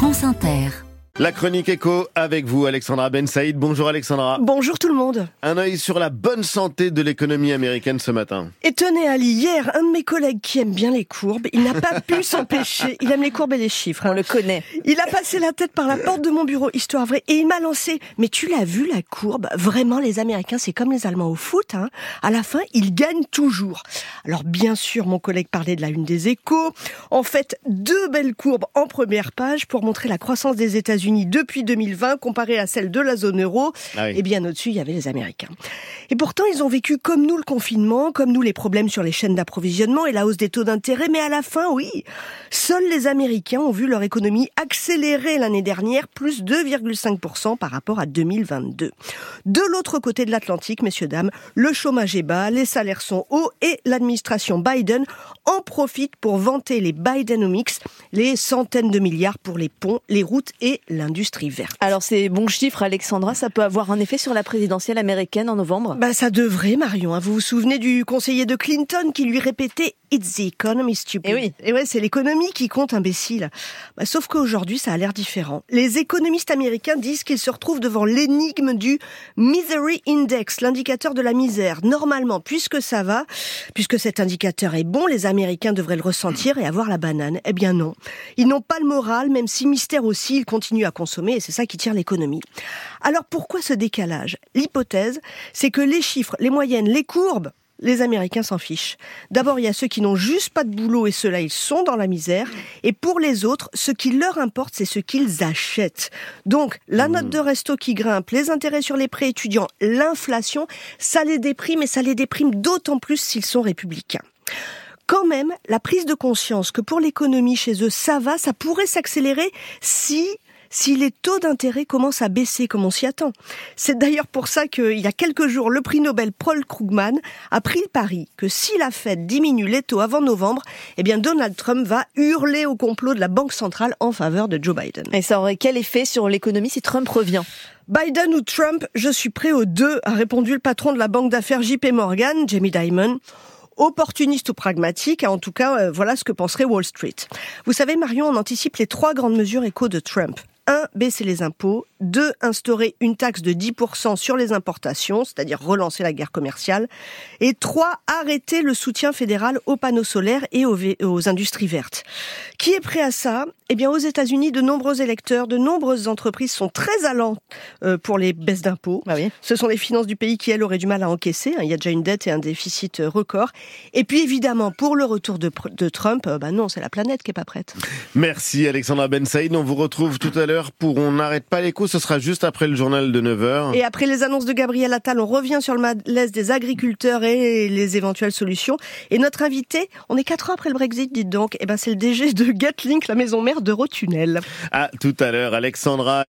France Inter. La chronique écho avec vous, Alexandra Ben Saïd. Bonjour Alexandra. Bonjour tout le monde. Un œil sur la bonne santé de l'économie américaine ce matin. Et tenez Ali, hier, un de mes collègues qui aime bien les courbes, il n'a pas pu s'empêcher. Il aime les courbes et les chiffres. On le connaît. Il a passé la tête par la porte de mon bureau, histoire vraie, et il m'a lancé. Mais tu l'as vu la courbe? Vraiment, les Américains, c'est comme les Allemands au foot. Hein. À la fin, ils gagnent toujours. Alors bien sûr, mon collègue parlait de la une des échos. En fait, deux belles courbes en première page pour montrer la croissance des États-Unis depuis 2000 2020 comparée à celle de la zone euro. Ah oui. Et bien au-dessus, il y avait les Américains. Et pourtant, ils ont vécu comme nous le confinement, comme nous les problèmes sur les chaînes d'approvisionnement et la hausse des taux d'intérêt. Mais à la fin, oui, seuls les Américains ont vu leur économie accélérer l'année dernière, plus 2,5% par rapport à 2022. De l'autre côté de l'Atlantique, messieurs, dames, le chômage est bas, les salaires sont hauts et l'administration Biden en profite pour vanter les Bidenomics, les centaines de milliards pour les ponts, les routes et l'industrie verte. Alors ces bons chiffres, Alexandra, ça peut avoir un effet sur la présidentielle américaine en novembre? Bah ça devrait, Marion. hein. Vous vous souvenez du conseiller de Clinton qui lui répétait It's the economy, stupid. Eh oui. Et ouais, c'est l'économie qui compte, imbécile. Bah, sauf qu'aujourd'hui, ça a l'air différent. Les économistes américains disent qu'ils se retrouvent devant l'énigme du Misery Index, l'indicateur de la misère. Normalement, puisque ça va, puisque cet indicateur est bon, les Américains devraient le ressentir et avoir la banane. Eh bien non. Ils n'ont pas le moral, même si mystère aussi, ils continuent à consommer et c'est ça qui tire l'économie. Alors pourquoi ce décalage? L'hypothèse, c'est que les chiffres, les moyennes, les courbes, les Américains s'en fichent. D'abord, il y a ceux qui n'ont juste pas de boulot et ceux-là, ils sont dans la misère. Et pour les autres, ce qui leur importe, c'est ce qu'ils achètent. Donc, la note de resto qui grimpe, les intérêts sur les prêts étudiants, l'inflation, ça les déprime et ça les déprime d'autant plus s'ils sont républicains. Quand même, la prise de conscience que pour l'économie chez eux, ça va, ça pourrait s'accélérer si si les taux d'intérêt commencent à baisser comme on s'y attend. C'est d'ailleurs pour ça qu'il y a quelques jours, le prix Nobel Paul Krugman a pris le pari que si la Fed diminue les taux avant novembre, eh bien Donald Trump va hurler au complot de la Banque centrale en faveur de Joe Biden. Et ça aurait quel effet sur l'économie si Trump revient? Biden ou Trump, je suis prêt aux deux, a répondu le patron de la banque d'affaires JP Morgan, Jamie Dimon. Opportuniste ou pragmatique, en tout cas, euh, voilà ce que penserait Wall Street. Vous savez, Marion, on anticipe les trois grandes mesures éco de Trump. 1. Baisser les impôts. 2. Instaurer une taxe de 10% sur les importations, c'est-à-dire relancer la guerre commerciale. Et 3. Arrêter le soutien fédéral aux panneaux solaires et aux, industries vertes. Qui est prêt à ça? Eh bien, aux États-Unis, de nombreux électeurs, de nombreuses entreprises sont très allants euh, pour les baisses d'impôts. Oui. Ce sont les finances du pays qui, elles, auraient du mal à encaisser. hein. Il y a déjà une dette et un déficit euh, record. Et puis, évidemment, pour le retour de, Trump, euh, bah non, c'est la planète qui est pas prête. Merci Alexandra Ben Saïd. On vous retrouve tout à l'heure pour On n'arrête pas l'écho. Ce sera juste après le journal de 9h. Et après les annonces de Gabriel Attal, on revient sur le malaise des agriculteurs et les éventuelles solutions. Et notre invité, on est quatre ans après le Brexit, dites donc, eh ben c'est le DG de Gatlink, la maison mère d'Eurotunnel. À tout à l'heure Alexandra.